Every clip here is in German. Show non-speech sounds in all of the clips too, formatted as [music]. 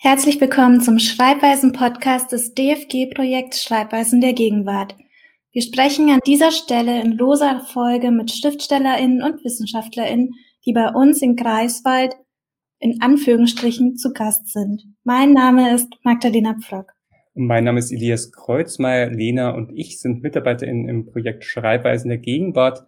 Herzlich willkommen zum Schreibweisen-Podcast des DFG-Projekts Schreibweisen der Gegenwart. Wir sprechen an dieser Stelle in loser Folge mit SchriftstellerInnen und WissenschaftlerInnen, die bei uns in Greifswald in Anführungsstrichen zu Gast sind. Mein Name ist Magdalena Pflock. Mein Name ist Elias Kreuzmeier. Lena und ich sind MitarbeiterInnen im Projekt Schreibweisen der Gegenwart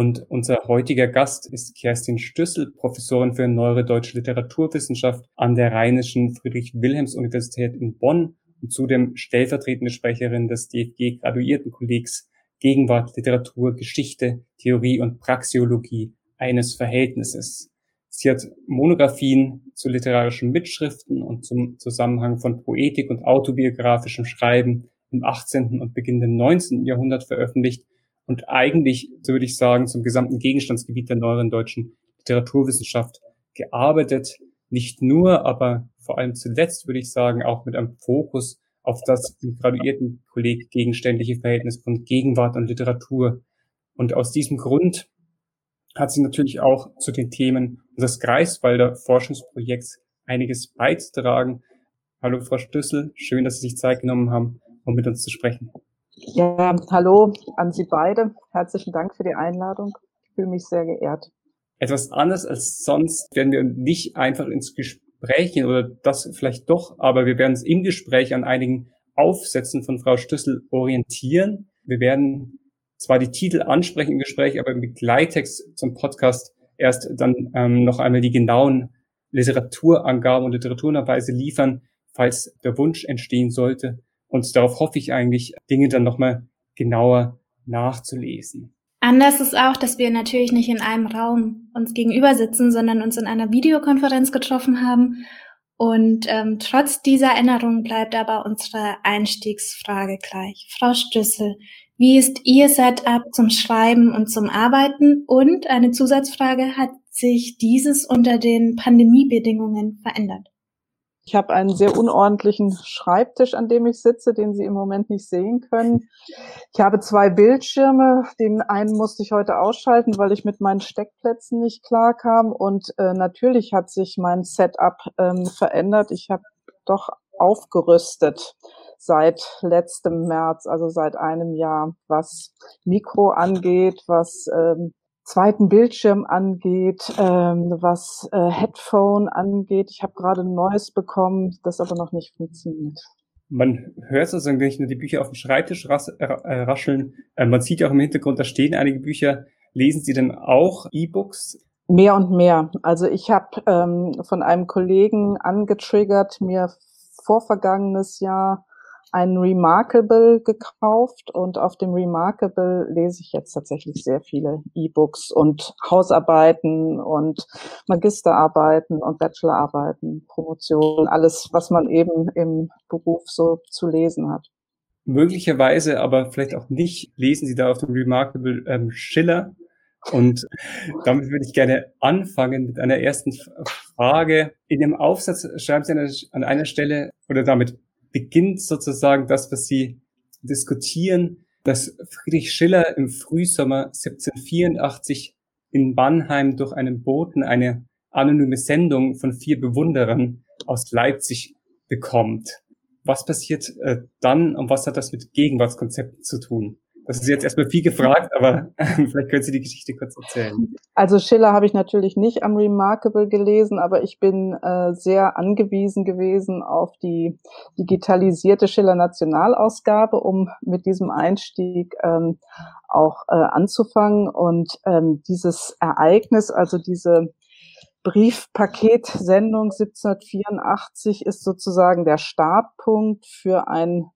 und unser heutiger Gast ist Kerstin Stüssel, Professorin für Neuere Deutsche Literaturwissenschaft an der Rheinischen Friedrich-Wilhelms-Universität in Bonn und zudem stellvertretende Sprecherin des DFG-Graduiertenkollegs Gegenwart, Literatur, Geschichte, Theorie und Praxiologie eines Verhältnisses. Sie hat Monographien zu literarischen Mitschriften und zum Zusammenhang von Poetik und autobiografischem Schreiben im 18. und beginnenden 19. Jahrhundert veröffentlicht und eigentlich, so würde ich sagen, zum gesamten Gegenstandsgebiet der neueren deutschen Literaturwissenschaft gearbeitet. Nicht nur, aber vor allem zuletzt würde ich sagen, auch mit einem Fokus auf das im graduierten Kolleg gegenständliche Verhältnis von Gegenwart und Literatur. Und aus diesem Grund hat sie natürlich auch zu den Themen unseres Greifswalder Forschungsprojekts einiges beizutragen. Hallo Frau Stüssel, schön, dass Sie sich Zeit genommen haben, um mit uns zu sprechen. Ja, hallo an Sie beide. Herzlichen Dank für die Einladung. Ich fühle mich sehr geehrt. Etwas anders als sonst werden wir nicht einfach ins Gespräch gehen oder das vielleicht doch, aber wir werden uns im Gespräch an einigen Aufsätzen von Frau Stüssel orientieren. Wir werden zwar die Titel ansprechen im Gespräch, aber im Begleittext zum Podcast erst dann ähm, noch einmal die genauen Literaturangaben und Literaturnachweise liefern, falls der Wunsch entstehen sollte, und darauf hoffe ich eigentlich, Dinge dann nochmal genauer nachzulesen. Anders ist auch, dass wir natürlich nicht in einem Raum uns gegenüber sitzen, sondern uns in einer Videokonferenz getroffen haben. Und ähm, trotz dieser Erinnerung bleibt aber unsere Einstiegsfrage gleich. Frau Stüssel, wie ist Ihr Setup zum Schreiben und zum Arbeiten? Und eine Zusatzfrage, hat sich dieses unter den Pandemiebedingungen verändert? Ich habe einen sehr unordentlichen Schreibtisch, an dem ich sitze, den Sie im Moment nicht sehen können. Ich habe zwei Bildschirme. Den einen musste ich heute ausschalten, weil ich mit meinen Steckplätzen nicht klarkam. Und äh, natürlich hat sich mein Setup ähm, verändert. Ich habe doch aufgerüstet seit letztem März, also seit einem Jahr, was Mikro angeht, was ähm, zweiten Bildschirm angeht, ähm, was äh, Headphone angeht. Ich habe gerade ein neues bekommen, das aber noch nicht funktioniert. Man hört sozusagen nicht nur die Bücher auf dem Schreibtisch ras äh, rascheln, äh, man sieht ja auch im Hintergrund, da stehen einige Bücher. Lesen Sie denn auch E-Books? Mehr und mehr. Also ich habe ähm, von einem Kollegen angetriggert, mir vorvergangenes Jahr ein Remarkable gekauft und auf dem Remarkable lese ich jetzt tatsächlich sehr viele E-Books und Hausarbeiten und Magisterarbeiten und Bachelorarbeiten, Promotionen, alles, was man eben im Beruf so zu lesen hat. Möglicherweise, aber vielleicht auch nicht, lesen Sie da auf dem Remarkable ähm, Schiller. Und damit würde ich gerne anfangen mit einer ersten Frage. In dem Aufsatz schreiben Sie an einer Stelle oder damit beginnt sozusagen das, was Sie diskutieren, dass Friedrich Schiller im Frühsommer 1784 in Mannheim durch einen Boten eine anonyme Sendung von vier Bewunderern aus Leipzig bekommt. Was passiert äh, dann und was hat das mit Gegenwartskonzepten zu tun? Das ist jetzt erstmal viel gefragt, aber [laughs] vielleicht können Sie die Geschichte kurz erzählen. Also Schiller habe ich natürlich nicht am Remarkable gelesen, aber ich bin äh, sehr angewiesen gewesen auf die digitalisierte Schiller Nationalausgabe, um mit diesem Einstieg ähm, auch äh, anzufangen. Und ähm, dieses Ereignis, also diese Briefpaketsendung 1784 ist sozusagen der Startpunkt für ein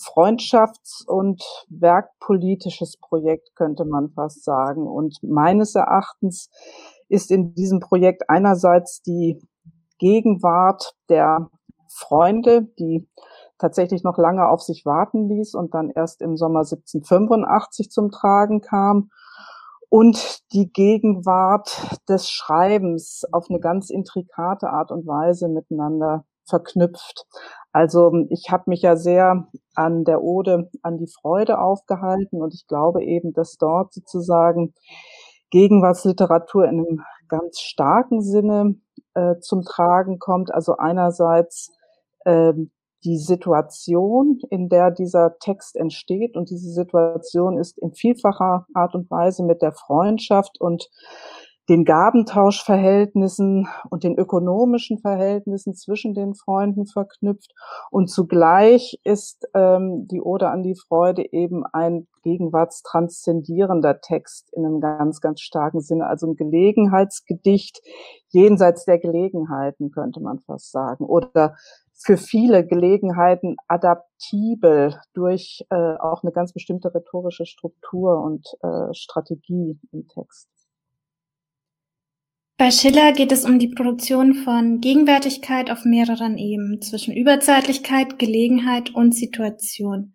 Freundschafts- und werkpolitisches Projekt, könnte man fast sagen. Und meines Erachtens ist in diesem Projekt einerseits die Gegenwart der Freunde, die tatsächlich noch lange auf sich warten ließ und dann erst im Sommer 1785 zum Tragen kam. Und die Gegenwart des Schreibens auf eine ganz intrikate Art und Weise miteinander verknüpft. Also ich habe mich ja sehr an der Ode an die Freude aufgehalten und ich glaube eben, dass dort sozusagen Gegenwartsliteratur in einem ganz starken Sinne äh, zum Tragen kommt. Also einerseits ähm, die Situation, in der dieser Text entsteht. Und diese Situation ist in vielfacher Art und Weise mit der Freundschaft und den Gabentauschverhältnissen und den ökonomischen Verhältnissen zwischen den Freunden verknüpft. Und zugleich ist ähm, die Ode an die Freude eben ein gegenwartstranszendierender Text in einem ganz, ganz starken Sinne. Also ein Gelegenheitsgedicht jenseits der Gelegenheiten, könnte man fast sagen. Oder für viele Gelegenheiten adaptibel durch äh, auch eine ganz bestimmte rhetorische Struktur und äh, Strategie im Text. Bei Schiller geht es um die Produktion von Gegenwärtigkeit auf mehreren Ebenen zwischen Überzeitlichkeit, Gelegenheit und Situation.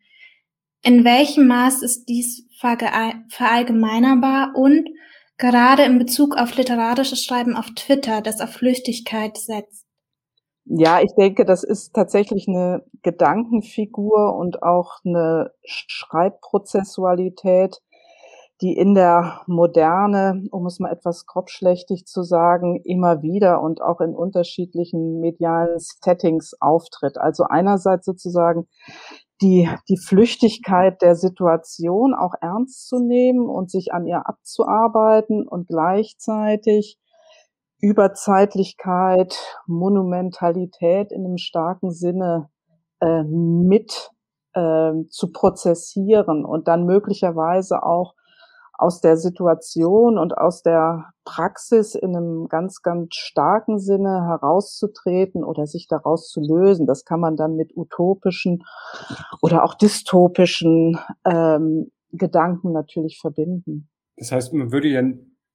In welchem Maß ist dies verallgemeinerbar und gerade in Bezug auf literarisches Schreiben auf Twitter, das auf Flüchtigkeit setzt? Ja, ich denke, das ist tatsächlich eine Gedankenfigur und auch eine Schreibprozessualität, die in der Moderne, um es mal etwas grobschlächtig zu sagen, immer wieder und auch in unterschiedlichen medialen Settings auftritt. Also einerseits sozusagen die, die Flüchtigkeit der Situation auch ernst zu nehmen und sich an ihr abzuarbeiten und gleichzeitig Überzeitlichkeit, Monumentalität in einem starken Sinne äh, mit äh, zu prozessieren und dann möglicherweise auch aus der Situation und aus der Praxis in einem ganz, ganz starken Sinne herauszutreten oder sich daraus zu lösen. Das kann man dann mit utopischen oder auch dystopischen ähm, Gedanken natürlich verbinden. Das heißt, man würde ja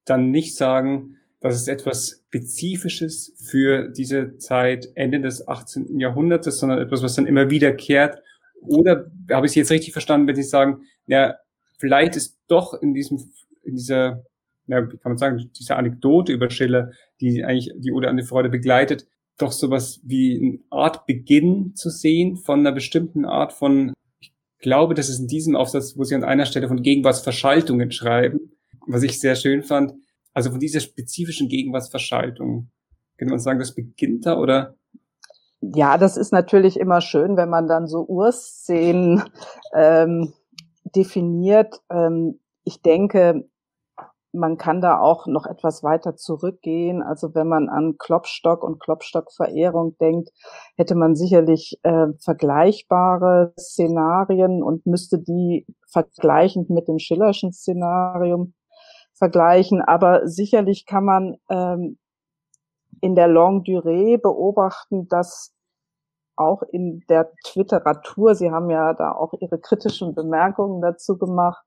dann nicht sagen, dass es etwas Spezifisches für diese Zeit Ende des 18. Jahrhunderts ist, sondern etwas, was dann immer wiederkehrt. Oder habe ich Sie jetzt richtig verstanden, wenn Sie sagen, ja, vielleicht ist doch in diesem, in dieser, ja, wie kann man sagen, dieser Anekdote über Schiller, die eigentlich die Ode an die Freude begleitet, doch sowas wie eine Art Beginn zu sehen von einer bestimmten Art von, ich glaube, das ist in diesem Aufsatz, wo Sie an einer Stelle von Gegenwartsverschaltungen schreiben, was ich sehr schön fand, also von dieser spezifischen Gegenwartsverschaltung. Könnte man sagen, das beginnt da oder? Ja, das ist natürlich immer schön, wenn man dann so Urszenen ähm, definiert. Ähm, ich denke, man kann da auch noch etwas weiter zurückgehen. Also wenn man an Klopstock und Klopstock-Verehrung denkt, hätte man sicherlich äh, vergleichbare Szenarien und müsste die vergleichend mit dem Schillerschen Szenarium vergleichen. Aber sicherlich kann man ähm, in der Longue Durée beobachten, dass auch in der Twitteratur, Sie haben ja da auch Ihre kritischen Bemerkungen dazu gemacht,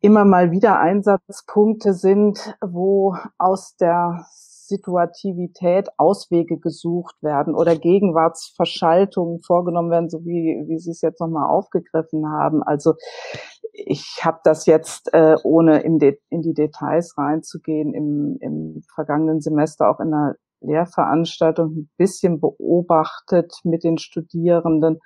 immer mal wieder Einsatzpunkte sind, wo aus der Situativität Auswege gesucht werden oder Gegenwartsverschaltungen vorgenommen werden, so wie, wie Sie es jetzt nochmal aufgegriffen haben. Also ich habe das jetzt, äh, ohne in, in die Details reinzugehen, im, im vergangenen Semester auch in einer Lehrveranstaltung ein bisschen beobachtet mit den Studierenden.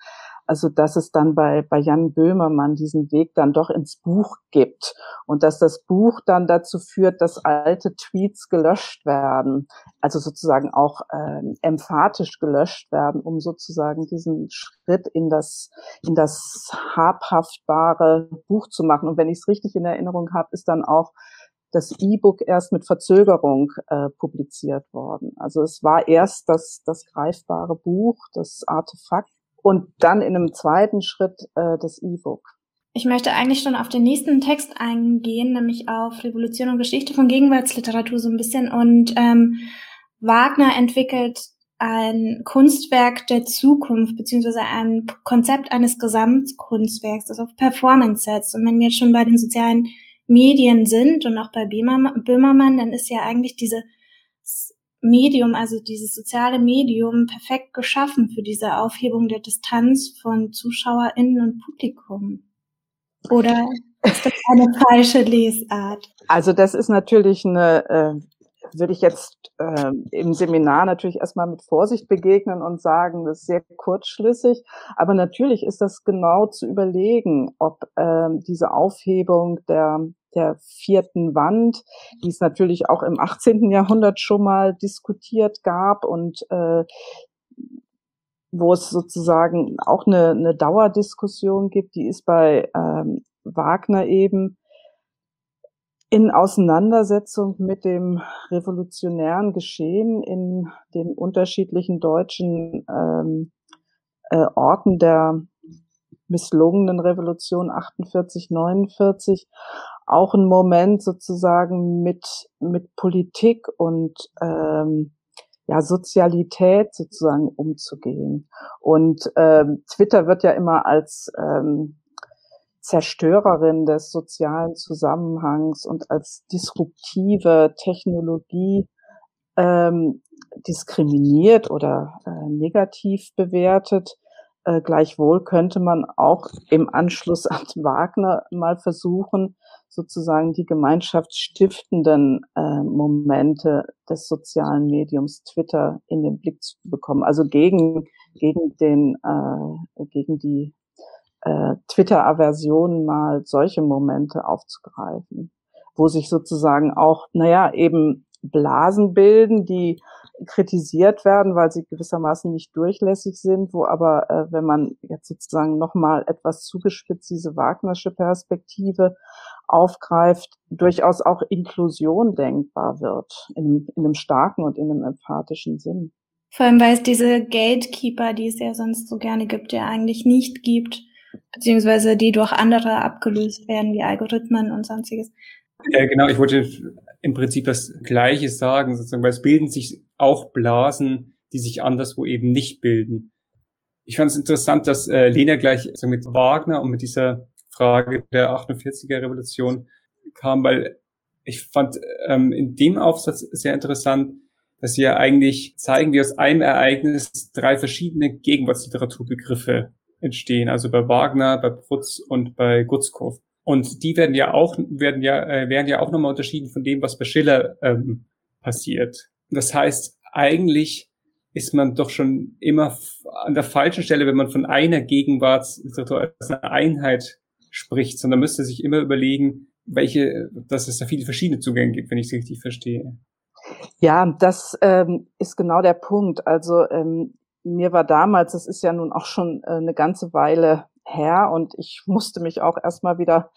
Also, dass es dann bei, bei Jan Böhmermann diesen Weg dann doch ins Buch gibt und dass das Buch dann dazu führt, dass alte Tweets gelöscht werden, also sozusagen auch äh, emphatisch gelöscht werden, um sozusagen diesen Schritt in das, in das habhaftbare Buch zu machen. Und wenn ich es richtig in Erinnerung habe, ist dann auch das E-Book erst mit Verzögerung äh, publiziert worden. Also es war erst das, das greifbare Buch, das Artefakt und dann in einem zweiten Schritt äh, das E-Book. Ich möchte eigentlich schon auf den nächsten Text eingehen, nämlich auf Revolution und Geschichte von Gegenwartsliteratur so ein bisschen. Und ähm, Wagner entwickelt ein Kunstwerk der Zukunft, beziehungsweise ein Konzept eines Gesamtkunstwerks, das auf Performance setzt. Und wenn wir jetzt schon bei den sozialen Medien sind und auch bei Böhmermann, dann ist ja eigentlich dieses Medium, also dieses soziale Medium perfekt geschaffen für diese Aufhebung der Distanz von ZuschauerInnen und Publikum. Oder ist das eine [laughs] falsche Lesart? Also das ist natürlich eine äh, würde ich jetzt äh, im Seminar natürlich erstmal mit Vorsicht begegnen und sagen, das ist sehr kurzschlüssig. Aber natürlich ist das genau zu überlegen, ob äh, diese Aufhebung der der vierten Wand, die es natürlich auch im 18. Jahrhundert schon mal diskutiert gab und äh, wo es sozusagen auch eine, eine Dauerdiskussion gibt, die ist bei ähm, Wagner eben in Auseinandersetzung mit dem revolutionären Geschehen in den unterschiedlichen deutschen ähm, äh, Orten der misslungenen Revolution 48, 49 auch ein Moment sozusagen mit, mit Politik und ähm, ja, Sozialität sozusagen umzugehen. Und ähm, Twitter wird ja immer als ähm, Zerstörerin des sozialen Zusammenhangs und als disruptive Technologie ähm, diskriminiert oder äh, negativ bewertet. Äh, gleichwohl könnte man auch im Anschluss [laughs] an Wagner mal versuchen, sozusagen die gemeinschaftsstiftenden äh, Momente des sozialen Mediums Twitter in den Blick zu bekommen. Also gegen, gegen den, äh, gegen die äh, Twitter-Aversion mal solche Momente aufzugreifen, wo sich sozusagen auch, naja, eben Blasen bilden, die kritisiert werden, weil sie gewissermaßen nicht durchlässig sind, wo aber, äh, wenn man jetzt sozusagen nochmal etwas zugespitzt diese Wagnersche Perspektive aufgreift, durchaus auch Inklusion denkbar wird, in, in einem starken und in einem emphatischen Sinn. Vor allem, weil es diese Gatekeeper, die es ja sonst so gerne gibt, ja eigentlich nicht gibt, beziehungsweise die durch andere abgelöst werden, wie Algorithmen und sonstiges. Ja, genau, ich wollte im Prinzip das Gleiche sagen, sozusagen, weil es bilden sich auch Blasen, die sich anderswo eben nicht bilden. Ich fand es interessant, dass äh, Lena gleich also mit Wagner und mit dieser Frage der 48er Revolution kam, weil ich fand ähm, in dem Aufsatz sehr interessant, dass sie ja eigentlich zeigen, wie aus einem Ereignis drei verschiedene Gegenwartsliteraturbegriffe entstehen. Also bei Wagner, bei Prutz und bei Gutzkow. Und die werden ja auch, werden ja, äh, werden ja auch nochmal unterschieden von dem, was bei Schiller ähm, passiert. Das heißt, eigentlich ist man doch schon immer an der falschen Stelle, wenn man von einer Gegenwartsliteratur als eine Einheit spricht, sondern müsste sich immer überlegen, welche, dass es da viele verschiedene Zugänge gibt, wenn ich es richtig verstehe. Ja, das ähm, ist genau der Punkt. Also ähm, mir war damals, das ist ja nun auch schon äh, eine ganze Weile her und ich musste mich auch erstmal wieder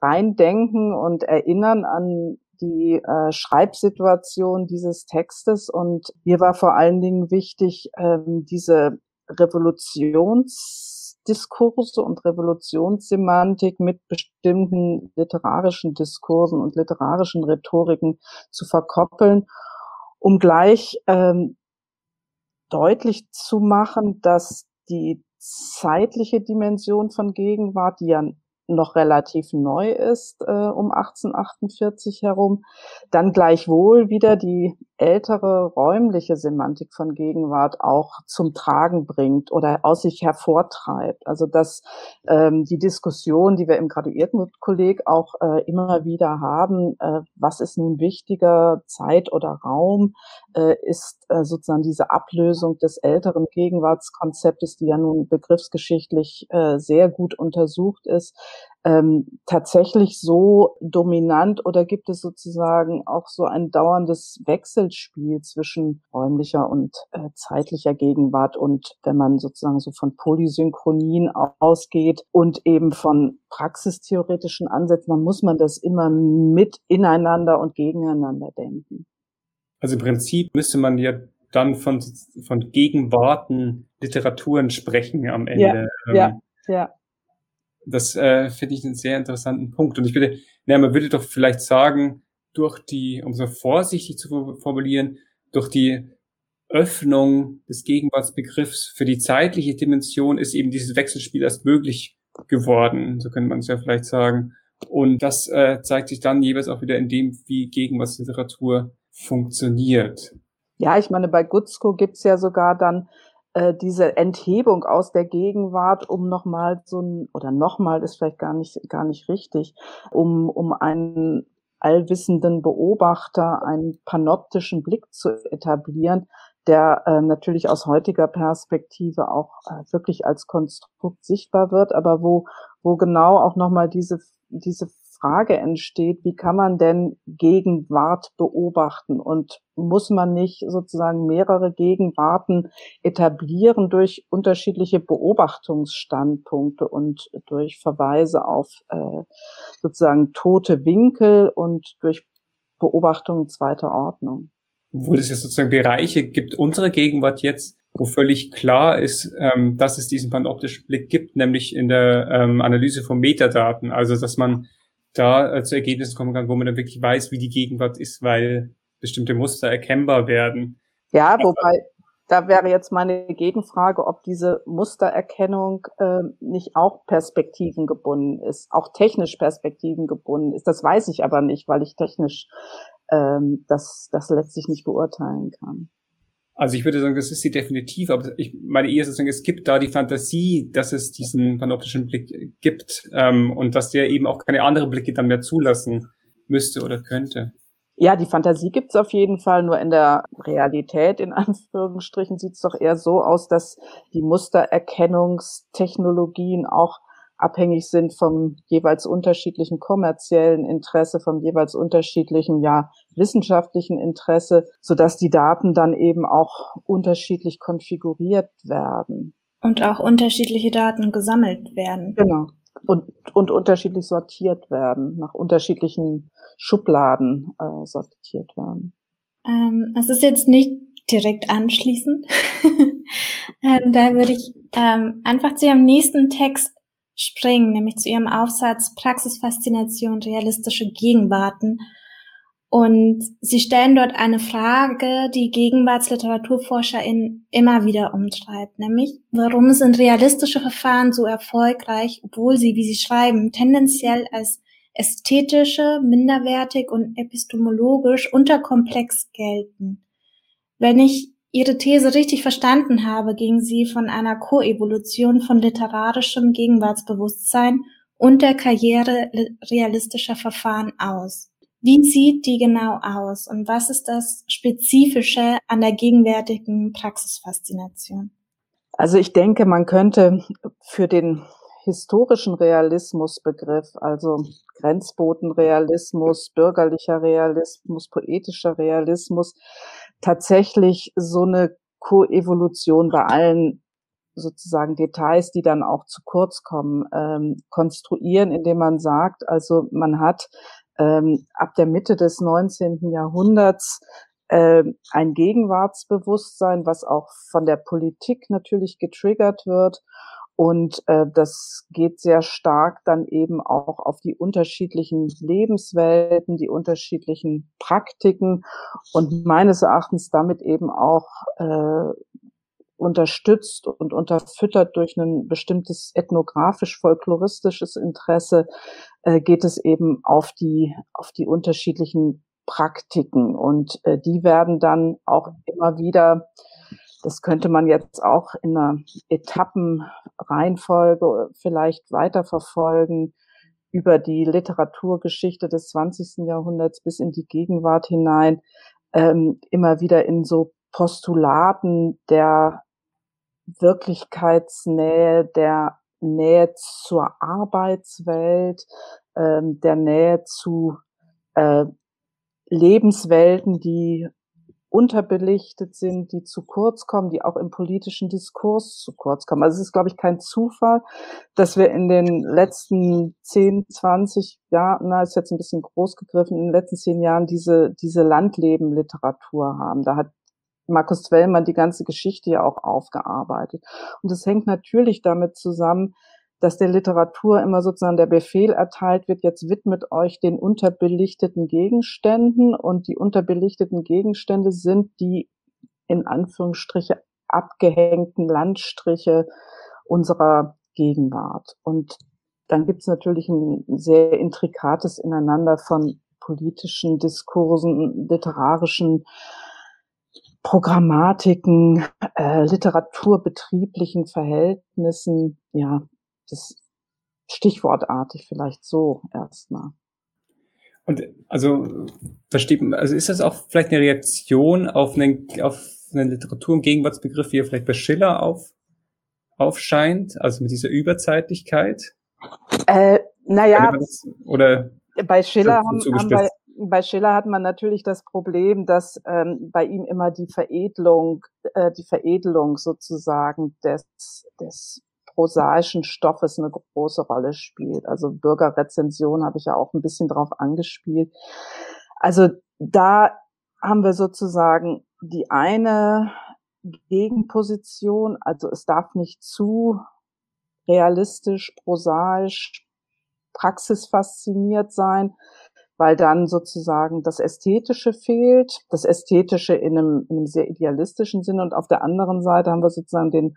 reindenken und erinnern an die äh, Schreibsituation dieses Textes und mir war vor allen Dingen wichtig, ähm, diese Revolutionsdiskurse und Revolutionssemantik mit bestimmten literarischen Diskursen und literarischen Rhetoriken zu verkoppeln, um gleich ähm, deutlich zu machen, dass die zeitliche Dimension von Gegenwart, die ja noch relativ neu ist, äh, um 1848 herum, dann gleichwohl wieder die ältere räumliche Semantik von Gegenwart auch zum Tragen bringt oder aus sich hervortreibt. Also dass ähm, die Diskussion, die wir im Graduiertenkolleg auch äh, immer wieder haben, äh, was ist nun wichtiger, Zeit oder Raum, äh, ist äh, sozusagen diese Ablösung des älteren Gegenwartskonzeptes, die ja nun begriffsgeschichtlich äh, sehr gut untersucht ist, ähm, tatsächlich so dominant oder gibt es sozusagen auch so ein dauerndes Wechselspiel zwischen räumlicher und äh, zeitlicher Gegenwart und wenn man sozusagen so von Polysynchronien ausgeht und eben von praxistheoretischen Ansätzen, dann muss man das immer mit ineinander und gegeneinander denken. Also im Prinzip müsste man ja dann von, von Gegenwarten Literaturen sprechen am Ende. Ja, ähm, ja, ja. Das äh, finde ich einen sehr interessanten Punkt. Und ich würde, naja, man würde doch vielleicht sagen, durch die, um so vorsichtig zu formulieren, durch die Öffnung des Gegenwartsbegriffs für die zeitliche Dimension ist eben dieses Wechselspiel erst möglich geworden, so könnte man es ja vielleicht sagen. Und das äh, zeigt sich dann jeweils auch wieder in dem, wie Gegenwartsliteratur funktioniert. Ja, ich meine, bei Gutzko gibt's ja sogar dann äh, diese Enthebung aus der Gegenwart, um nochmal so ein, oder nochmal ist vielleicht gar nicht, gar nicht richtig, um, um einen allwissenden Beobachter, einen panoptischen Blick zu etablieren, der äh, natürlich aus heutiger Perspektive auch äh, wirklich als Konstrukt sichtbar wird, aber wo, wo genau auch nochmal diese, diese Frage entsteht, wie kann man denn Gegenwart beobachten und muss man nicht sozusagen mehrere Gegenwarten etablieren durch unterschiedliche Beobachtungsstandpunkte und durch Verweise auf äh, sozusagen tote Winkel und durch Beobachtungen zweiter Ordnung. Wo es ja sozusagen Bereiche gibt, unsere Gegenwart jetzt, wo völlig klar ist, ähm, dass es diesen panoptischen Blick gibt, nämlich in der ähm, Analyse von Metadaten. Also, dass man da zu Ergebnissen kommen kann, wo man dann wirklich weiß, wie die Gegenwart ist, weil bestimmte Muster erkennbar werden. Ja, wobei, da wäre jetzt meine Gegenfrage, ob diese Mustererkennung äh, nicht auch Perspektiven gebunden ist, auch technisch Perspektiven gebunden ist. Das weiß ich aber nicht, weil ich technisch ähm, das, das letztlich nicht beurteilen kann. Also ich würde sagen, das ist sie definitiv, aber ich meine eher sozusagen, es gibt da die Fantasie, dass es diesen panoptischen Blick gibt ähm, und dass der eben auch keine anderen Blicke dann mehr zulassen müsste oder könnte. Ja, die Fantasie gibt's auf jeden Fall, nur in der Realität, in [laughs] Anführungsstrichen, sieht's doch eher so aus, dass die Mustererkennungstechnologien auch abhängig sind vom jeweils unterschiedlichen kommerziellen Interesse, vom jeweils unterschiedlichen, ja, wissenschaftlichen Interesse, so dass die Daten dann eben auch unterschiedlich konfiguriert werden. Und auch unterschiedliche Daten gesammelt werden. Genau. Und, und unterschiedlich sortiert werden, nach unterschiedlichen Schubladen äh, sortiert werden. Ähm, es ist jetzt nicht direkt anschließend. [laughs] ähm, da würde ich ähm, einfach zu Ihrem nächsten Text springen, nämlich zu ihrem Aufsatz Praxisfaszination realistische Gegenwarten. Und sie stellen dort eine Frage, die GegenwartsliteraturforscherInnen immer wieder umtreibt, nämlich, warum sind realistische Verfahren so erfolgreich, obwohl sie, wie sie schreiben, tendenziell als ästhetische, minderwertig und epistemologisch unterkomplex gelten. Wenn ich Ihre These richtig verstanden habe, ging sie von einer Koevolution von literarischem Gegenwartsbewusstsein und der Karriere realistischer Verfahren aus. Wie sieht die genau aus und was ist das Spezifische an der gegenwärtigen Praxisfaszination? Also ich denke, man könnte für den historischen Realismusbegriff, also Grenzbotenrealismus, bürgerlicher Realismus, poetischer Realismus, tatsächlich so eine Koevolution bei allen sozusagen Details, die dann auch zu kurz kommen, ähm, konstruieren, indem man sagt, also man hat ähm, ab der Mitte des 19. Jahrhunderts äh, ein Gegenwartsbewusstsein, was auch von der Politik natürlich getriggert wird und äh, das geht sehr stark dann eben auch auf die unterschiedlichen Lebenswelten, die unterschiedlichen Praktiken und meines Erachtens damit eben auch äh, unterstützt und unterfüttert durch ein bestimmtes ethnografisch-folkloristisches Interesse, äh, geht es eben auf die, auf die unterschiedlichen Praktiken. Und äh, die werden dann auch immer wieder das könnte man jetzt auch in einer Etappenreihenfolge vielleicht weiterverfolgen über die Literaturgeschichte des 20. Jahrhunderts bis in die Gegenwart hinein, ähm, immer wieder in so Postulaten der Wirklichkeitsnähe, der Nähe zur Arbeitswelt, ähm, der Nähe zu äh, Lebenswelten, die unterbelichtet sind, die zu kurz kommen, die auch im politischen Diskurs zu kurz kommen. Also es ist, glaube ich, kein Zufall, dass wir in den letzten 10, 20 Jahren, na, ist jetzt ein bisschen groß gegriffen, in den letzten zehn Jahren diese, diese Landleben-Literatur haben. Da hat Markus Zwellmann die ganze Geschichte ja auch aufgearbeitet. Und das hängt natürlich damit zusammen, dass der Literatur immer sozusagen der Befehl erteilt wird, jetzt widmet euch den unterbelichteten Gegenständen und die unterbelichteten Gegenstände sind die in Anführungsstriche abgehängten Landstriche unserer Gegenwart. Und dann gibt es natürlich ein sehr intrikates Ineinander von politischen Diskursen, literarischen Programmatiken, äh, literaturbetrieblichen Verhältnissen, ja, das stichwortartig vielleicht so erstmal. Und also versteht also ist das auch vielleicht eine Reaktion auf einen, auf einen Literatur- und Gegenwartsbegriff, wie er vielleicht bei Schiller auf, aufscheint, also mit dieser Überzeitlichkeit? Äh, naja. Oder Bei Schiller, haben, haben bei, bei Schiller hat man natürlich das Problem, dass ähm, bei ihm immer die Veredelung, äh, die Veredelung sozusagen des, des prosaischen Stoffes eine große Rolle spielt. Also Bürgerrezension habe ich ja auch ein bisschen drauf angespielt. Also da haben wir sozusagen die eine Gegenposition, also es darf nicht zu realistisch, prosaisch, praxisfasziniert sein, weil dann sozusagen das Ästhetische fehlt, das Ästhetische in einem, in einem sehr idealistischen Sinne und auf der anderen Seite haben wir sozusagen den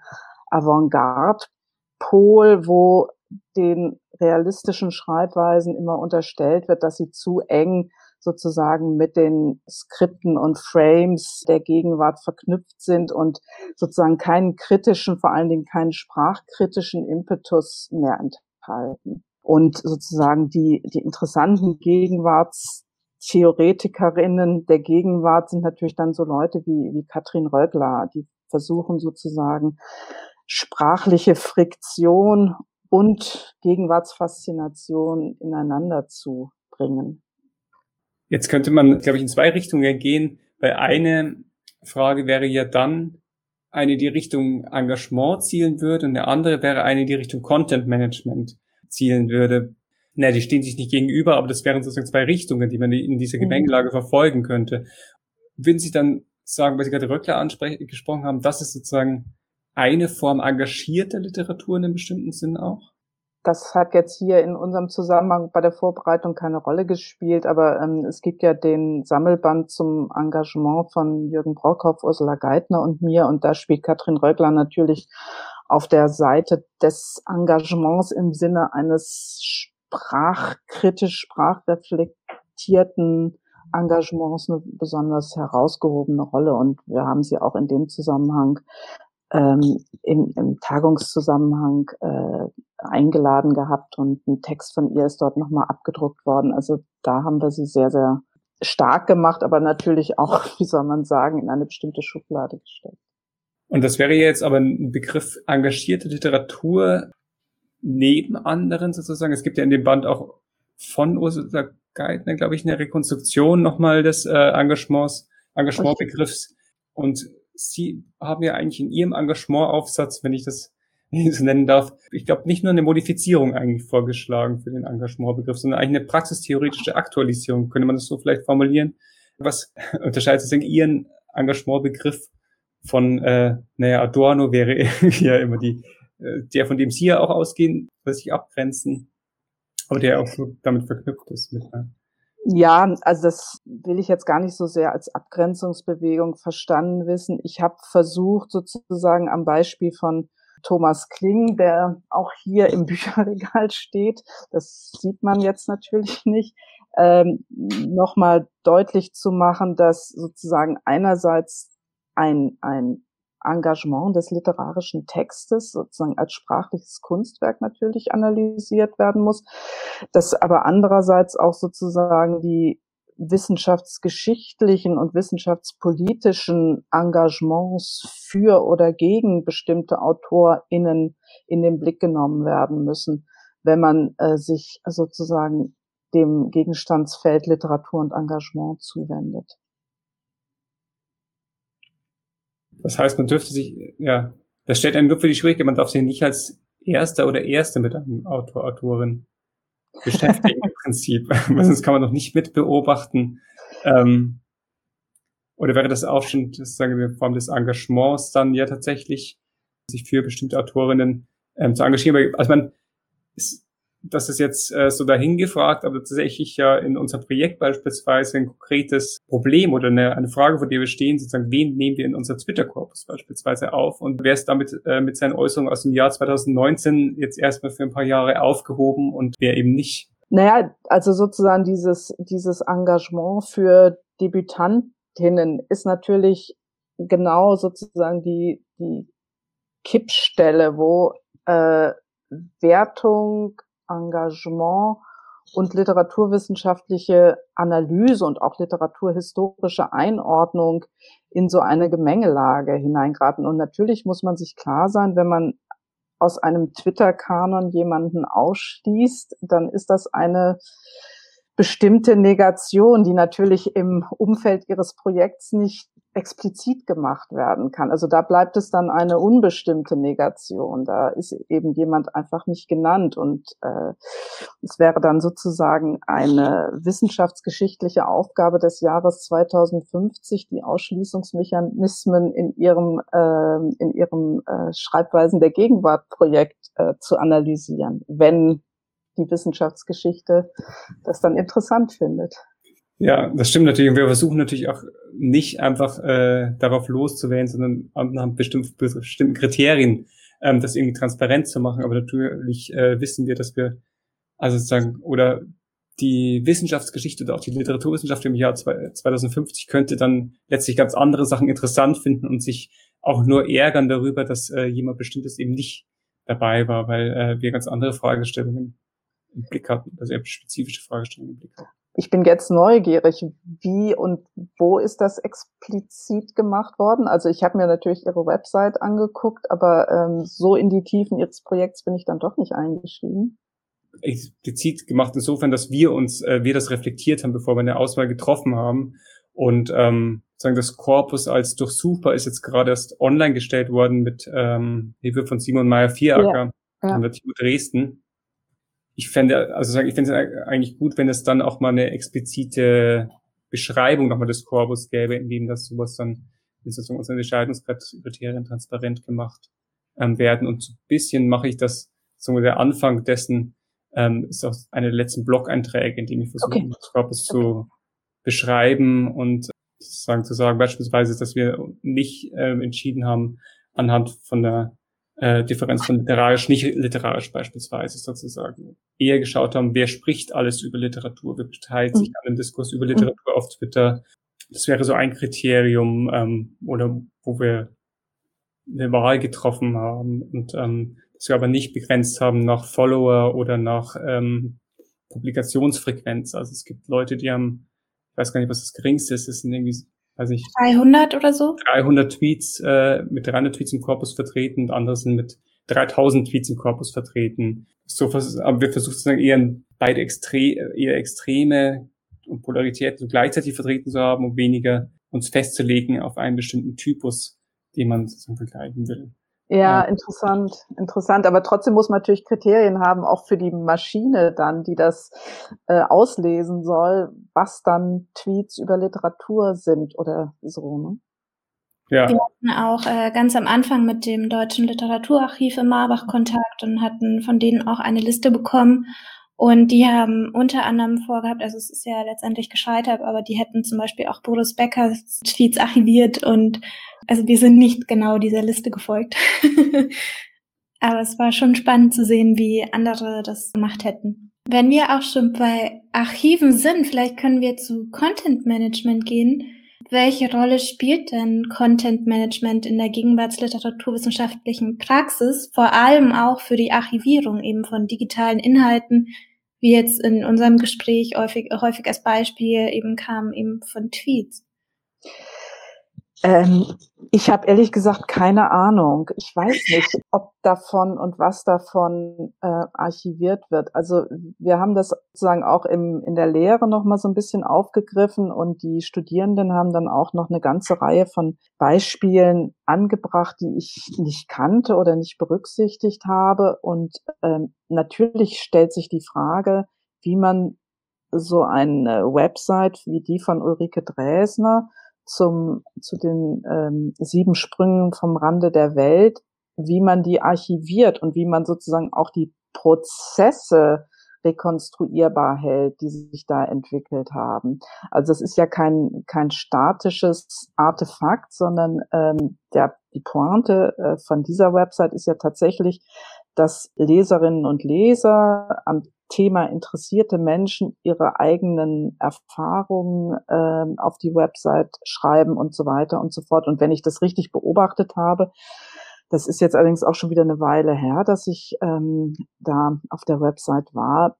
Avantgarde-Pol, wo den realistischen Schreibweisen immer unterstellt wird, dass sie zu eng sozusagen mit den Skripten und Frames der Gegenwart verknüpft sind und sozusagen keinen kritischen, vor allen Dingen keinen sprachkritischen Impetus mehr enthalten. Und sozusagen die, die interessanten Gegenwartstheoretikerinnen der Gegenwart sind natürlich dann so Leute wie, wie Katrin Rögler, die versuchen sozusagen sprachliche Friktion und Gegenwartsfaszination ineinander zu bringen. Jetzt könnte man, glaube ich, in zwei Richtungen gehen. Weil eine Frage wäre ja dann eine, die Richtung Engagement zielen würde und eine andere wäre eine, die Richtung Content Management zielen würde. Na, die stehen sich nicht gegenüber, aber das wären sozusagen zwei Richtungen, die man in dieser mhm. Gemengelage verfolgen könnte. Würden Sie dann sagen, weil Sie gerade Röckler gesprochen haben, das ist sozusagen eine Form engagierter Literatur in einem bestimmten Sinn auch? Das hat jetzt hier in unserem Zusammenhang bei der Vorbereitung keine Rolle gespielt, aber ähm, es gibt ja den Sammelband zum Engagement von Jürgen Brockhoff, Ursula Geithner und mir und da spielt Katrin Reugler natürlich auf der Seite des Engagements im Sinne eines sprachkritisch, sprachreflektierten Engagements eine besonders herausgehobene Rolle und wir haben sie auch in dem Zusammenhang ähm, im, im Tagungszusammenhang äh, eingeladen gehabt und ein Text von ihr ist dort nochmal abgedruckt worden. Also da haben wir sie sehr, sehr stark gemacht, aber natürlich auch, [laughs] wie soll man sagen, in eine bestimmte Schublade gestellt. Und das wäre jetzt aber ein Begriff engagierte Literatur neben anderen sozusagen. Es gibt ja in dem Band auch von Ursula Geithner, glaube ich, eine Rekonstruktion nochmal des äh, Engagements, Engagementbegriffs. Und Sie haben ja eigentlich in Ihrem Engagementaufsatz, wenn ich das [laughs] so nennen darf, ich glaube, nicht nur eine Modifizierung eigentlich vorgeschlagen für den Engagementbegriff, sondern eigentlich eine praxistheoretische Aktualisierung, könnte man das so vielleicht formulieren. Was [laughs] unterscheidet sozusagen Ihren Engagementbegriff von, äh, naja, Adorno wäre [laughs] ja immer die, äh, der, von dem Sie ja auch ausgehen, dass sich abgrenzen, aber der auch so damit verknüpft ist mit, äh, ja, also das will ich jetzt gar nicht so sehr als Abgrenzungsbewegung verstanden wissen. Ich habe versucht, sozusagen am Beispiel von Thomas Kling, der auch hier im [laughs] Bücherregal steht, das sieht man jetzt natürlich nicht, ähm, nochmal deutlich zu machen, dass sozusagen einerseits ein, ein Engagement des literarischen Textes sozusagen als sprachliches Kunstwerk natürlich analysiert werden muss, dass aber andererseits auch sozusagen die wissenschaftsgeschichtlichen und wissenschaftspolitischen Engagements für oder gegen bestimmte AutorInnen in den Blick genommen werden müssen, wenn man äh, sich sozusagen dem Gegenstandsfeld Literatur und Engagement zuwendet. Das heißt, man dürfte sich, ja, das stellt einen nur für die Schwierigkeit, man darf sich nicht als Erster oder Erste mit einem Autor, Autorin beschäftigen [laughs] im Prinzip, [laughs] sonst kann man noch nicht mit beobachten. Ähm, oder wäre das auch schon sozusagen eine Form des Engagements dann ja tatsächlich, sich für bestimmte Autorinnen ähm, zu engagieren? Also man, es, das ist jetzt äh, so dahingefragt, aber tatsächlich ja in unserem Projekt beispielsweise ein konkretes Problem oder eine, eine Frage, vor der wir stehen, sozusagen, wen nehmen wir in unser Twitter-Korpus beispielsweise auf und wer ist damit äh, mit seinen Äußerungen aus dem Jahr 2019 jetzt erstmal für ein paar Jahre aufgehoben und wer eben nicht. Naja, also sozusagen dieses, dieses Engagement für Debütantinnen ist natürlich genau sozusagen die, die Kippstelle, wo äh, Wertung Engagement und literaturwissenschaftliche Analyse und auch literaturhistorische Einordnung in so eine Gemengelage hineingeraten. Und natürlich muss man sich klar sein, wenn man aus einem Twitter-Kanon jemanden ausschließt, dann ist das eine bestimmte Negation, die natürlich im Umfeld ihres Projekts nicht explizit gemacht werden kann. Also da bleibt es dann eine unbestimmte Negation. Da ist eben jemand einfach nicht genannt und äh, es wäre dann sozusagen eine wissenschaftsgeschichtliche Aufgabe des Jahres 2050, die Ausschließungsmechanismen in ihrem äh, in ihrem äh, Schreibweisen der Gegenwart Projekt äh, zu analysieren, wenn die Wissenschaftsgeschichte das dann interessant findet. Ja, das stimmt natürlich. Und wir versuchen natürlich auch nicht einfach äh, darauf loszuwählen, sondern anhand bestimmten, bestimmten Kriterien ähm, das irgendwie transparent zu machen. Aber natürlich äh, wissen wir, dass wir, also sozusagen, oder die Wissenschaftsgeschichte oder auch die Literaturwissenschaft im Jahr 2050 könnte dann letztlich ganz andere Sachen interessant finden und sich auch nur ärgern darüber, dass äh, jemand bestimmtes eben nicht dabei war, weil äh, wir ganz andere Fragestellungen im Blick hatten, also eher spezifische Fragestellungen im Blick hatten ich bin jetzt neugierig, wie und wo ist das explizit gemacht worden? Also ich habe mir natürlich Ihre Website angeguckt, aber ähm, so in die Tiefen Ihres Projekts bin ich dann doch nicht eingestiegen. Explizit gemacht insofern, dass wir uns, äh, wir das reflektiert haben, bevor wir eine Auswahl getroffen haben. Und ähm, sagen das Korpus als durchsuchbar ist jetzt gerade erst online gestellt worden mit ähm, Hilfe von Simon Meyer-Vieracker ja, ja. an der TU Dresden ich fände, also ich fände es eigentlich gut, wenn es dann auch mal eine explizite Beschreibung nochmal des Korpus gäbe, in dem das sowas dann, sozusagen unsere Entscheidungskriterien transparent gemacht ähm, werden. Und so ein bisschen mache ich das, so der Anfang dessen ähm, ist auch eine der letzten Blog-Einträge, in dem ich versuche, okay. das Korpus okay. zu beschreiben und sozusagen zu sagen, beispielsweise, dass wir nicht ähm, entschieden haben, anhand von der äh, Differenz von literarisch, nicht literarisch beispielsweise sozusagen, eher geschaut haben, wer spricht alles über Literatur, wer beteiligt sich mhm. an dem Diskurs über Literatur auf Twitter. Das wäre so ein Kriterium, ähm, oder wo wir eine Wahl getroffen haben und ähm, dass wir aber nicht begrenzt haben nach Follower oder nach ähm, Publikationsfrequenz. Also es gibt Leute, die haben, ich weiß gar nicht, was das geringste ist, das sind irgendwie weiß nicht. 300 oder so? 300 Tweets, äh, mit 300 Tweets im Korpus vertreten und andere sind mit 3000 Tweets im Korpus vertreten. So, aber wir versuchen sozusagen eher beide Extre eher Extreme und Polaritäten gleichzeitig vertreten zu haben und weniger uns festzulegen auf einen bestimmten Typus, den man sozusagen vergleichen will. Ja, interessant, interessant. Aber trotzdem muss man natürlich Kriterien haben, auch für die Maschine dann, die das äh, auslesen soll, was dann Tweets über Literatur sind oder so. Ne? Ja. Wir hatten auch äh, ganz am Anfang mit dem Deutschen Literaturarchiv in Marbach Kontakt und hatten von denen auch eine Liste bekommen. Und die haben unter anderem vorgehabt, also es ist ja letztendlich gescheitert, aber die hätten zum Beispiel auch Boris Beckers Tweets archiviert und also wir sind nicht genau dieser Liste gefolgt. [laughs] Aber es war schon spannend zu sehen, wie andere das gemacht hätten. Wenn wir auch schon bei Archiven sind, vielleicht können wir zu Content Management gehen. Welche Rolle spielt denn Content Management in der gegenwartsliteraturwissenschaftlichen Praxis, vor allem auch für die Archivierung eben von digitalen Inhalten, wie jetzt in unserem Gespräch häufig, häufig als Beispiel eben kam, eben von Tweets? Ähm, ich habe ehrlich gesagt keine Ahnung. Ich weiß nicht, ob davon und was davon äh, archiviert wird. Also wir haben das sozusagen auch im, in der Lehre noch mal so ein bisschen aufgegriffen und die Studierenden haben dann auch noch eine ganze Reihe von Beispielen angebracht, die ich nicht kannte oder nicht berücksichtigt habe. Und ähm, natürlich stellt sich die Frage, wie man so eine Website wie die von Ulrike Dresner zum, zu den ähm, sieben Sprüngen vom Rande der Welt, wie man die archiviert und wie man sozusagen auch die Prozesse rekonstruierbar hält, die sich da entwickelt haben. Also es ist ja kein, kein statisches Artefakt, sondern ähm, der, die Pointe äh, von dieser Website ist ja tatsächlich, dass Leserinnen und Leser am Thema interessierte Menschen ihre eigenen Erfahrungen äh, auf die Website schreiben und so weiter und so fort. Und wenn ich das richtig beobachtet habe, das ist jetzt allerdings auch schon wieder eine Weile her, dass ich ähm, da auf der Website war,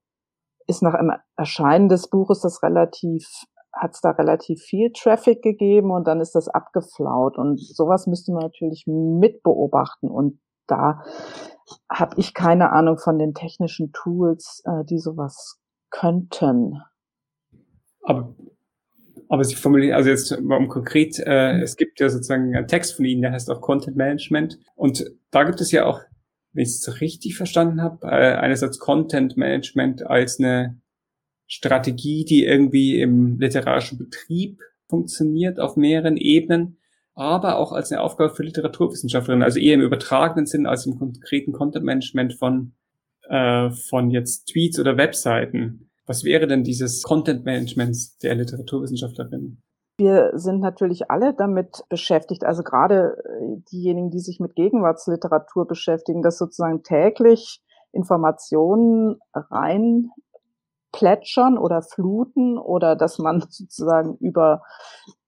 ist nach dem Erscheinen des Buches das relativ hat es da relativ viel Traffic gegeben und dann ist das abgeflaut. Und sowas müsste man natürlich mit beobachten. Und da habe ich keine Ahnung von den technischen Tools, äh, die sowas könnten. Aber, aber Sie formulieren, also jetzt mal um konkret, äh, es gibt ja sozusagen einen Text von Ihnen, der heißt auch Content Management. Und da gibt es ja auch, wenn ich es richtig verstanden habe, äh, einerseits Content Management als eine Strategie, die irgendwie im literarischen Betrieb funktioniert auf mehreren Ebenen, aber auch als eine Aufgabe für Literaturwissenschaftlerinnen, also eher im übertragenen Sinn als im konkreten Content Management von, äh, von jetzt Tweets oder Webseiten. Was wäre denn dieses Content Management der Literaturwissenschaftlerinnen? Wir sind natürlich alle damit beschäftigt, also gerade äh, diejenigen, die sich mit Gegenwartsliteratur beschäftigen, dass sozusagen täglich Informationen rein plätschern oder fluten oder dass man [laughs] sozusagen über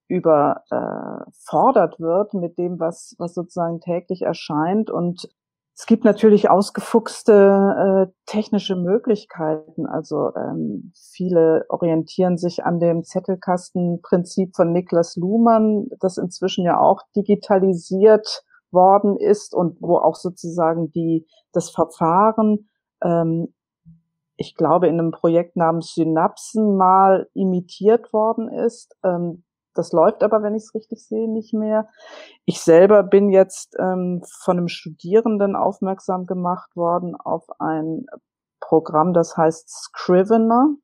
überfordert äh, wird mit dem, was, was sozusagen täglich erscheint. Und es gibt natürlich ausgefuchste äh, technische Möglichkeiten. Also ähm, viele orientieren sich an dem Zettelkastenprinzip von Niklas Luhmann, das inzwischen ja auch digitalisiert worden ist und wo auch sozusagen die das Verfahren ähm, ich glaube, in einem Projekt namens Synapsen mal imitiert worden ist. Ähm, das läuft aber, wenn ich es richtig sehe, nicht mehr. Ich selber bin jetzt ähm, von einem Studierenden aufmerksam gemacht worden auf ein Programm, das heißt Scrivener.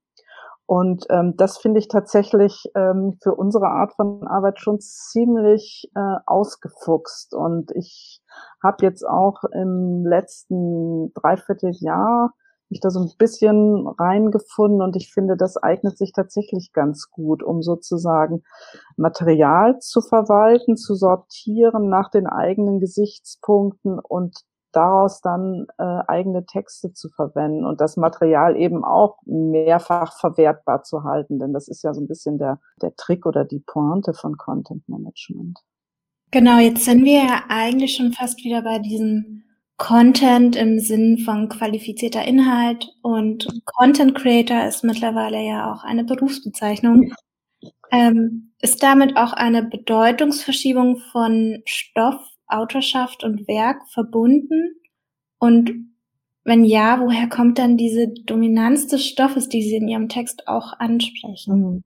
Und ähm, das finde ich tatsächlich ähm, für unsere Art von Arbeit schon ziemlich äh, ausgefuchst. Und ich habe jetzt auch im letzten Dreivierteljahr mich da so ein bisschen reingefunden und ich finde, das eignet sich tatsächlich ganz gut, um sozusagen Material zu verwalten, zu sortieren nach den eigenen Gesichtspunkten und daraus dann äh, eigene Texte zu verwenden und das Material eben auch mehrfach verwertbar zu halten, denn das ist ja so ein bisschen der, der Trick oder die Pointe von Content Management. Genau, jetzt sind wir ja eigentlich schon fast wieder bei diesem Content im Sinn von qualifizierter Inhalt und Content Creator ist mittlerweile ja auch eine Berufsbezeichnung. Ähm, ist damit auch eine Bedeutungsverschiebung von Stoff, Autorschaft und Werk verbunden? Und wenn ja, woher kommt dann diese Dominanz des Stoffes, die Sie in Ihrem Text auch ansprechen?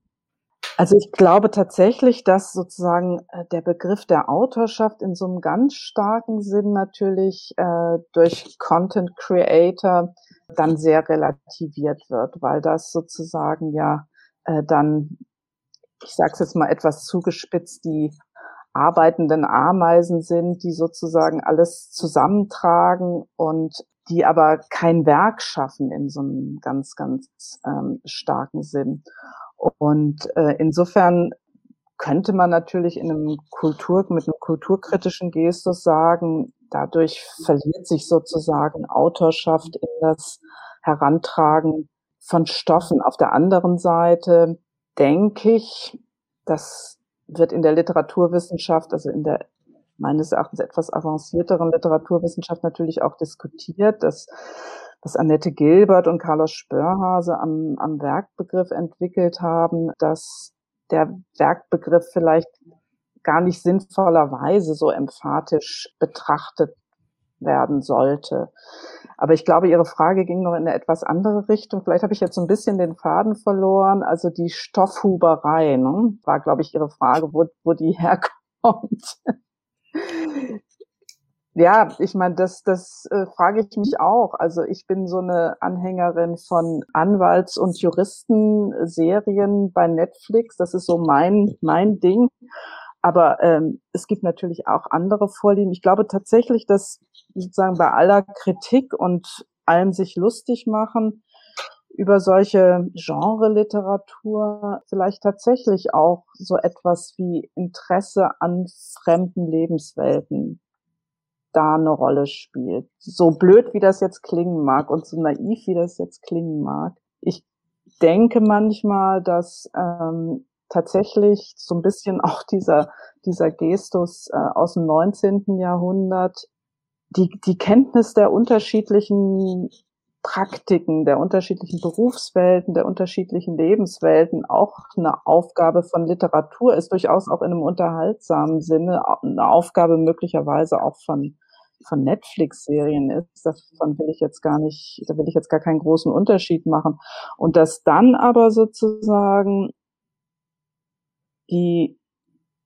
Also ich glaube tatsächlich, dass sozusagen äh, der Begriff der Autorschaft in so einem ganz starken Sinn natürlich äh, durch Content Creator dann sehr relativiert wird, weil das sozusagen ja äh, dann, ich sage es jetzt mal etwas zugespitzt, die arbeitenden Ameisen sind, die sozusagen alles zusammentragen und die aber kein Werk schaffen in so einem ganz, ganz ähm, starken Sinn. Und äh, insofern könnte man natürlich in einem Kultur, mit einem kulturkritischen Gestus sagen, dadurch verliert sich sozusagen Autorschaft in das Herantragen von Stoffen. Auf der anderen Seite denke ich, das wird in der Literaturwissenschaft, also in der meines Erachtens etwas avancierteren Literaturwissenschaft natürlich auch diskutiert, dass was Annette Gilbert und Carlos Spörhase am, am Werkbegriff entwickelt haben, dass der Werkbegriff vielleicht gar nicht sinnvollerweise so emphatisch betrachtet werden sollte. Aber ich glaube, Ihre Frage ging noch in eine etwas andere Richtung. Vielleicht habe ich jetzt ein bisschen den Faden verloren. Also die Stoffhuberei ne, war, glaube ich, Ihre Frage, wo, wo die [laughs] herkommt. Ja, ich meine, das, das äh, frage ich mich auch. Also ich bin so eine Anhängerin von Anwalts- und Juristenserien bei Netflix. Das ist so mein, mein Ding. Aber ähm, es gibt natürlich auch andere Vorlieben. Ich glaube tatsächlich, dass sozusagen bei aller Kritik und allem sich lustig machen über solche Genre-Literatur vielleicht tatsächlich auch so etwas wie Interesse an fremden Lebenswelten da eine Rolle spielt. So blöd, wie das jetzt klingen mag und so naiv, wie das jetzt klingen mag. Ich denke manchmal, dass ähm, tatsächlich so ein bisschen [laughs] auch dieser, dieser Gestus äh, aus dem 19. Jahrhundert, die, die Kenntnis der unterschiedlichen Praktiken, der unterschiedlichen Berufswelten, der unterschiedlichen Lebenswelten auch eine Aufgabe von Literatur ist, durchaus auch in einem unterhaltsamen Sinne eine Aufgabe möglicherweise auch von von Netflix-Serien ist, davon will ich jetzt gar nicht, da will ich jetzt gar keinen großen Unterschied machen. Und dass dann aber sozusagen die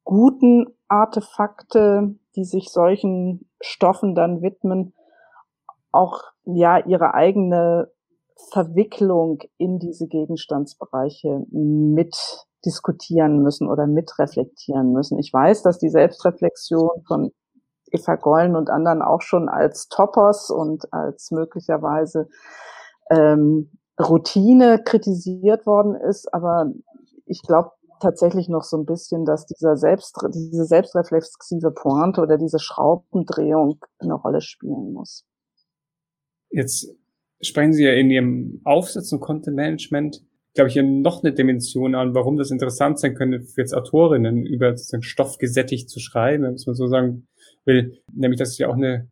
guten Artefakte, die sich solchen Stoffen dann widmen, auch ja ihre eigene Verwicklung in diese Gegenstandsbereiche mit diskutieren müssen oder mitreflektieren müssen. Ich weiß, dass die Selbstreflexion von Eva Gollen und anderen auch schon als Topos und als möglicherweise ähm, Routine kritisiert worden ist, aber ich glaube tatsächlich noch so ein bisschen, dass dieser Selbst, diese selbstreflexive Pointe oder diese Schraubendrehung eine Rolle spielen muss. Jetzt sprechen Sie ja in Ihrem Aufsatz und Content Management, glaube ich, ja noch eine Dimension an, warum das interessant sein könnte für jetzt Autorinnen, über sozusagen Stoff gesättigt zu schreiben, muss man so sagen will, nämlich, dass es ja auch eine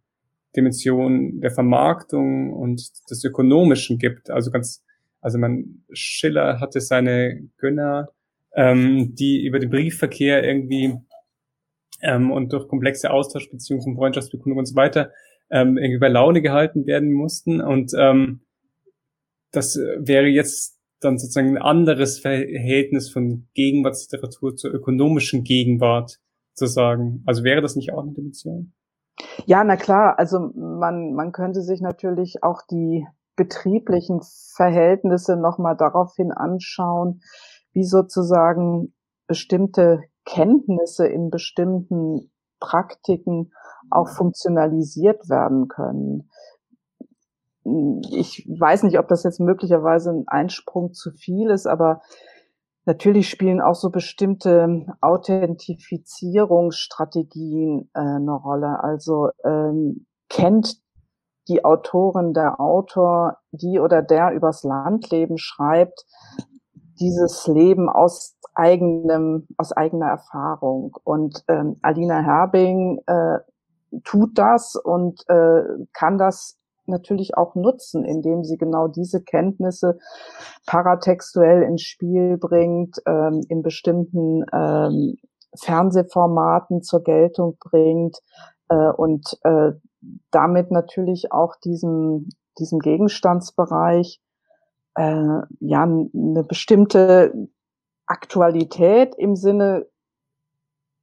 Dimension der Vermarktung und des Ökonomischen gibt. Also ganz, also man, Schiller hatte seine Gönner, ähm, die über den Briefverkehr irgendwie ähm, und durch komplexe Austauschbeziehungen von Freundschaftsbekundungen und so weiter ähm, irgendwie bei Laune gehalten werden mussten. Und ähm, das wäre jetzt dann sozusagen ein anderes Verhältnis von Gegenwartsliteratur zur ökonomischen Gegenwart zu sagen. Also wäre das nicht auch eine Dimension? Ja, na klar. Also man, man könnte sich natürlich auch die betrieblichen Verhältnisse nochmal daraufhin anschauen, wie sozusagen bestimmte Kenntnisse in bestimmten Praktiken auch funktionalisiert werden können. Ich weiß nicht, ob das jetzt möglicherweise ein Einsprung zu viel ist, aber natürlich spielen auch so bestimmte Authentifizierungsstrategien äh, eine Rolle. Also ähm, kennt die Autorin, der Autor, die oder der übers Landleben schreibt, dieses Leben aus eigenem, aus eigener Erfahrung. Und ähm, Alina Herbing äh, tut das und äh, kann das natürlich auch nutzen, indem sie genau diese Kenntnisse paratextuell ins Spiel bringt, ähm, in bestimmten ähm, Fernsehformaten zur Geltung bringt äh, und äh, damit natürlich auch diesem, diesem Gegenstandsbereich äh, ja eine bestimmte Aktualität im Sinne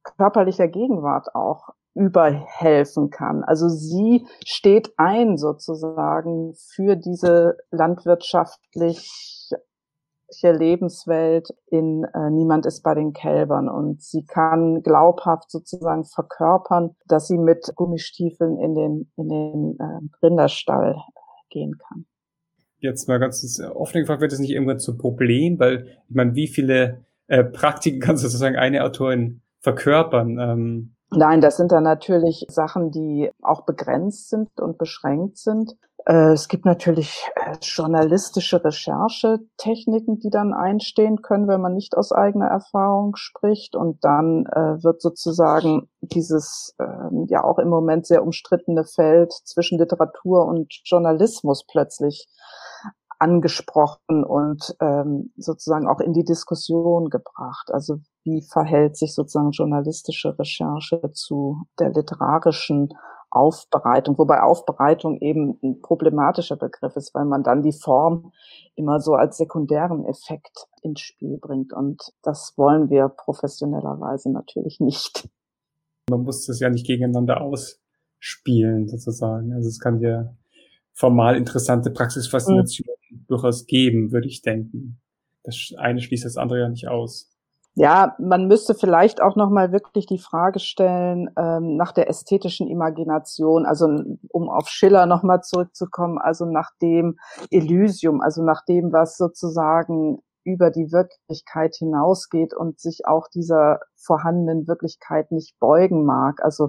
körperlicher Gegenwart auch überhelfen kann. Also sie steht ein sozusagen für diese landwirtschaftliche Lebenswelt in äh, Niemand ist bei den Kälbern und sie kann glaubhaft sozusagen verkörpern, dass sie mit Gummistiefeln in den, in den äh, Rinderstall gehen kann. Jetzt mal ganz offen gefragt, wird das nicht irgendwann zum Problem? Weil, ich meine, wie viele äh, Praktiken kann sozusagen eine Autorin verkörpern? Ähm Nein, das sind dann natürlich Sachen, die auch begrenzt sind und beschränkt sind. Äh, es gibt natürlich äh, journalistische Recherchetechniken, die dann einstehen können, wenn man nicht aus eigener Erfahrung spricht. Und dann äh, wird sozusagen dieses ähm, ja auch im Moment sehr umstrittene Feld zwischen Literatur und Journalismus plötzlich angesprochen und ähm, sozusagen auch in die Diskussion gebracht. Also wie verhält sich sozusagen journalistische Recherche zu der literarischen Aufbereitung, wobei Aufbereitung eben ein problematischer Begriff ist, weil man dann die Form immer so als sekundären Effekt ins Spiel bringt. Und das wollen wir professionellerweise natürlich nicht. Man muss das ja nicht gegeneinander ausspielen, sozusagen. Also es kann ja formal interessante Praxisfaszination. Durchaus geben, würde ich denken. Das eine schließt das andere ja nicht aus. Ja, man müsste vielleicht auch noch mal wirklich die Frage stellen ähm, nach der ästhetischen Imagination, also um auf Schiller noch mal zurückzukommen, also nach dem Elysium, also nach dem, was sozusagen über die Wirklichkeit hinausgeht und sich auch dieser vorhandenen Wirklichkeit nicht beugen mag. Also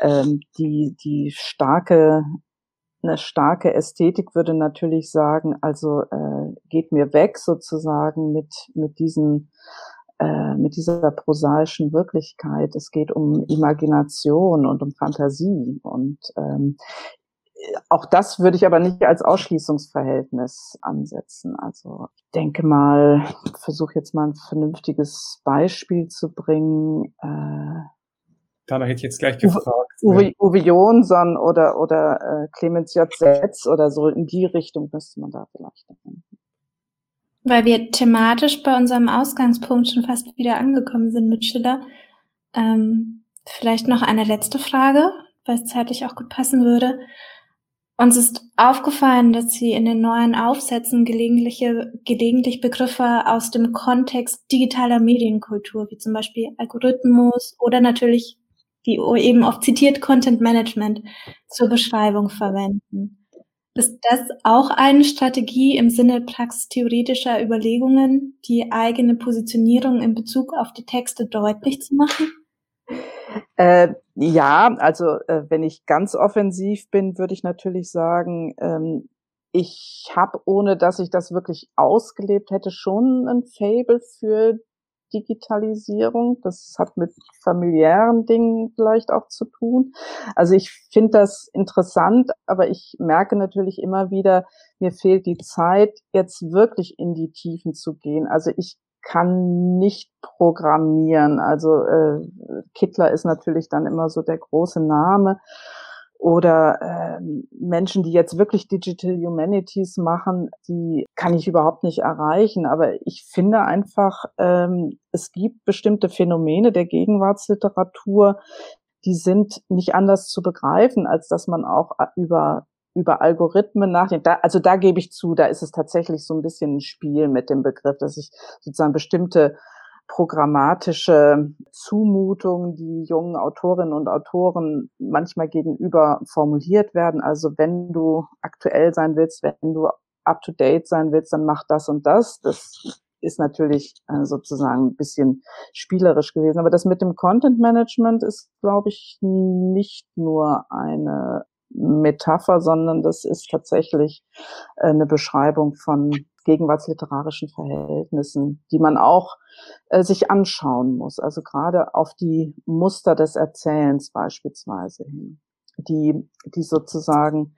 ähm, die die starke eine starke Ästhetik würde natürlich sagen, also äh, geht mir weg sozusagen mit mit diesen äh, mit dieser prosaischen Wirklichkeit. Es geht um Imagination und um Fantasie. Und ähm, auch das würde ich aber nicht als Ausschließungsverhältnis ansetzen. Also ich denke mal, versuche jetzt mal ein vernünftiges Beispiel zu bringen. Äh, Danach hätte ich jetzt gleich gefragt. Uwe, Uwe Jonsson oder, oder äh, Clemens J. Setz oder so in die Richtung müsste man da vielleicht denken. Weil wir thematisch bei unserem Ausgangspunkt schon fast wieder angekommen sind mit Schiller. Ähm, vielleicht noch eine letzte Frage, weil es zeitlich auch gut passen würde. Uns ist aufgefallen, dass Sie in den neuen Aufsätzen gelegentliche, gelegentlich Begriffe aus dem Kontext digitaler Medienkultur, wie zum Beispiel Algorithmus oder natürlich, wie eben oft zitiert, Content Management zur Beschreibung verwenden. Ist das auch eine Strategie im Sinne praxistheoretischer Überlegungen, die eigene Positionierung in Bezug auf die Texte deutlich zu machen? Äh, ja, also äh, wenn ich ganz offensiv bin, würde ich natürlich sagen, ähm, ich habe, ohne dass ich das wirklich ausgelebt hätte, schon ein Fable für Digitalisierung. Das hat mit familiären Dingen vielleicht auch zu tun. Also ich finde das interessant, aber ich merke natürlich immer wieder, mir fehlt die Zeit, jetzt wirklich in die Tiefen zu gehen. Also ich kann nicht programmieren. Also äh, Kittler ist natürlich dann immer so der große Name oder äh, Menschen, die jetzt wirklich Digital Humanities machen, die kann ich überhaupt nicht erreichen. Aber ich finde einfach, ähm, es gibt bestimmte Phänomene der Gegenwartsliteratur, die sind nicht anders zu begreifen, als dass man auch äh, über über Algorithmen nachdenkt. Da, also da gebe ich zu, da ist es tatsächlich so ein bisschen ein Spiel mit dem Begriff, dass ich sozusagen bestimmte programmatische Zumutungen, die jungen Autorinnen und Autoren manchmal gegenüber formuliert werden. Also wenn du aktuell sein willst, wenn du up to date sein willst, dann mach das und das. Das ist natürlich äh, sozusagen ein bisschen spielerisch gewesen. Aber das mit dem Content Management ist, glaube ich, nicht nur eine Metapher, sondern das ist tatsächlich äh, eine Beschreibung von gegenwartsliterarischen Verhältnissen, die man auch äh, sich anschauen muss. Also gerade auf die Muster des Erzählens beispielsweise hin, die, die sozusagen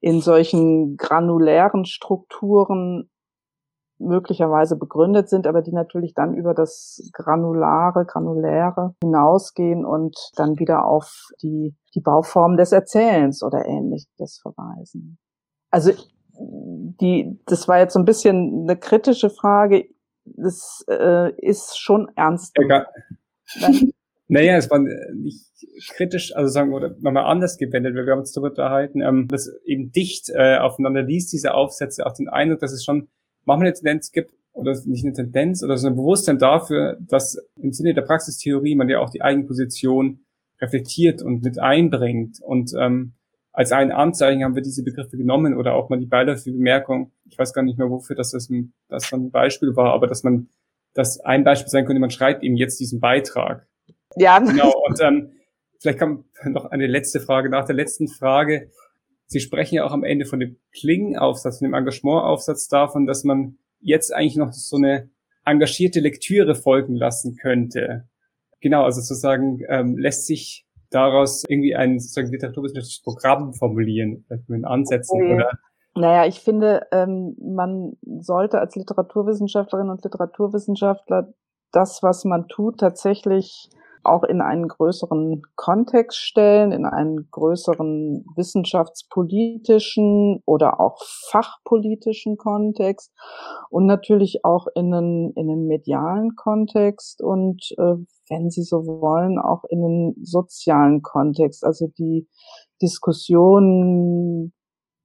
in solchen granulären Strukturen möglicherweise begründet sind, aber die natürlich dann über das Granulare, Granuläre hinausgehen und dann wieder auf die, die Bauform des Erzählens oder ähnliches verweisen. Also die, das war jetzt so ein bisschen eine kritische Frage. Das äh, ist schon ernst. Egal. [laughs] Naja, es war nicht kritisch, also sagen wir, oder nochmal anders gewendet, weil wir haben uns darüber unterhalten, ähm, dass eben dicht äh, aufeinander liest, diese Aufsätze, auch den Eindruck, dass es schon manchmal eine Tendenz gibt, oder nicht eine Tendenz, oder so ein Bewusstsein dafür, dass im Sinne der Praxistheorie man ja auch die eigene Position reflektiert und mit einbringt. Und ähm, als ein Anzeichen haben wir diese Begriffe genommen oder auch mal die beiläufige Bemerkung, ich weiß gar nicht mehr, wofür das, das, ein, das ein Beispiel war, aber dass man, dass ein Beispiel sein könnte, man schreibt eben jetzt diesen Beitrag. Ja. Genau, und ähm, vielleicht kam noch eine letzte Frage nach der letzten Frage. Sie sprechen ja auch am Ende von dem Klingenaufsatz, von dem Engagementaufsatz davon, dass man jetzt eigentlich noch so eine engagierte Lektüre folgen lassen könnte. Genau, also sozusagen ähm, lässt sich daraus irgendwie ein sozusagen literaturwissenschaftliches Programm formulieren, vielleicht mit Ansätzen okay. oder naja, ich finde, ähm, man sollte als Literaturwissenschaftlerin und Literaturwissenschaftler das, was man tut, tatsächlich auch in einen größeren Kontext stellen, in einen größeren wissenschaftspolitischen oder auch fachpolitischen Kontext und natürlich auch in einen, in einen medialen Kontext und äh, wenn Sie so wollen, auch in einen sozialen Kontext. Also die Diskussion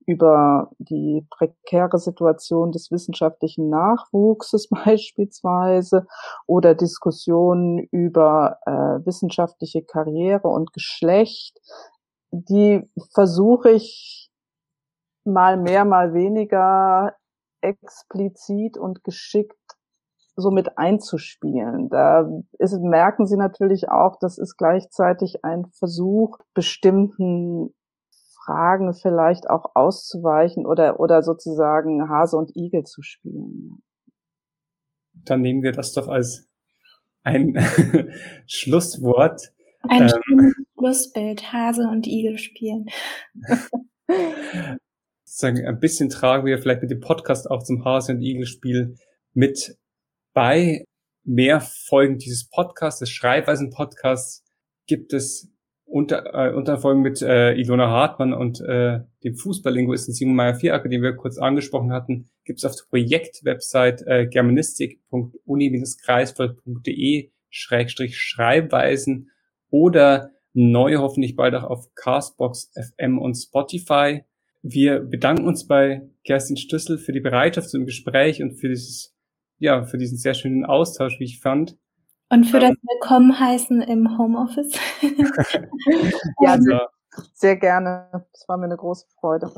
über die prekäre Situation des wissenschaftlichen Nachwuchses [laughs] beispielsweise oder Diskussionen über äh, wissenschaftliche Karriere und Geschlecht, die versuche ich mal mehr, mal weniger explizit und geschickt so mit einzuspielen. Da ist, merken Sie natürlich auch, das ist gleichzeitig ein Versuch, bestimmten Fragen vielleicht auch auszuweichen oder, oder sozusagen Hase und Igel zu spielen. Dann nehmen wir das doch als ein [laughs] Schlusswort. Ein ähm, Schlussbild, Hase und Igel spielen. [laughs] Sagen, ein bisschen tragen wir vielleicht mit dem Podcast auch zum Hase und Igel Spiel mit bei. Mehr Folgen dieses Podcasts, des Schreibweisen-Podcasts gibt es unter, äh, Unterfolgen mit äh, Ilona Hartmann und äh, dem Fußballlinguisten Simon Meyer-Vieracker, den wir kurz angesprochen hatten, gibt es auf der Projektwebsite äh, germanistik.uni-greifswald.de Schrägstrich Schreibweisen oder neu hoffentlich bald auch auf Castbox FM und Spotify. Wir bedanken uns bei Kerstin Stüssel für die Bereitschaft zum Gespräch und für dieses, ja, für diesen sehr schönen Austausch, wie ich fand. Und für das Willkommen heißen im Homeoffice. [laughs] ja, sehr, sehr gerne. Das war mir eine große Freude.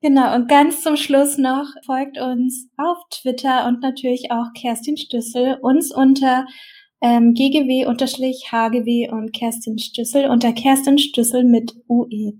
Genau, und ganz zum Schluss noch folgt uns auf Twitter und natürlich auch Kerstin Stüssel, uns unter ähm, ggw-hgw und Kerstin Stüssel unter Kerstin Stüssel mit UE.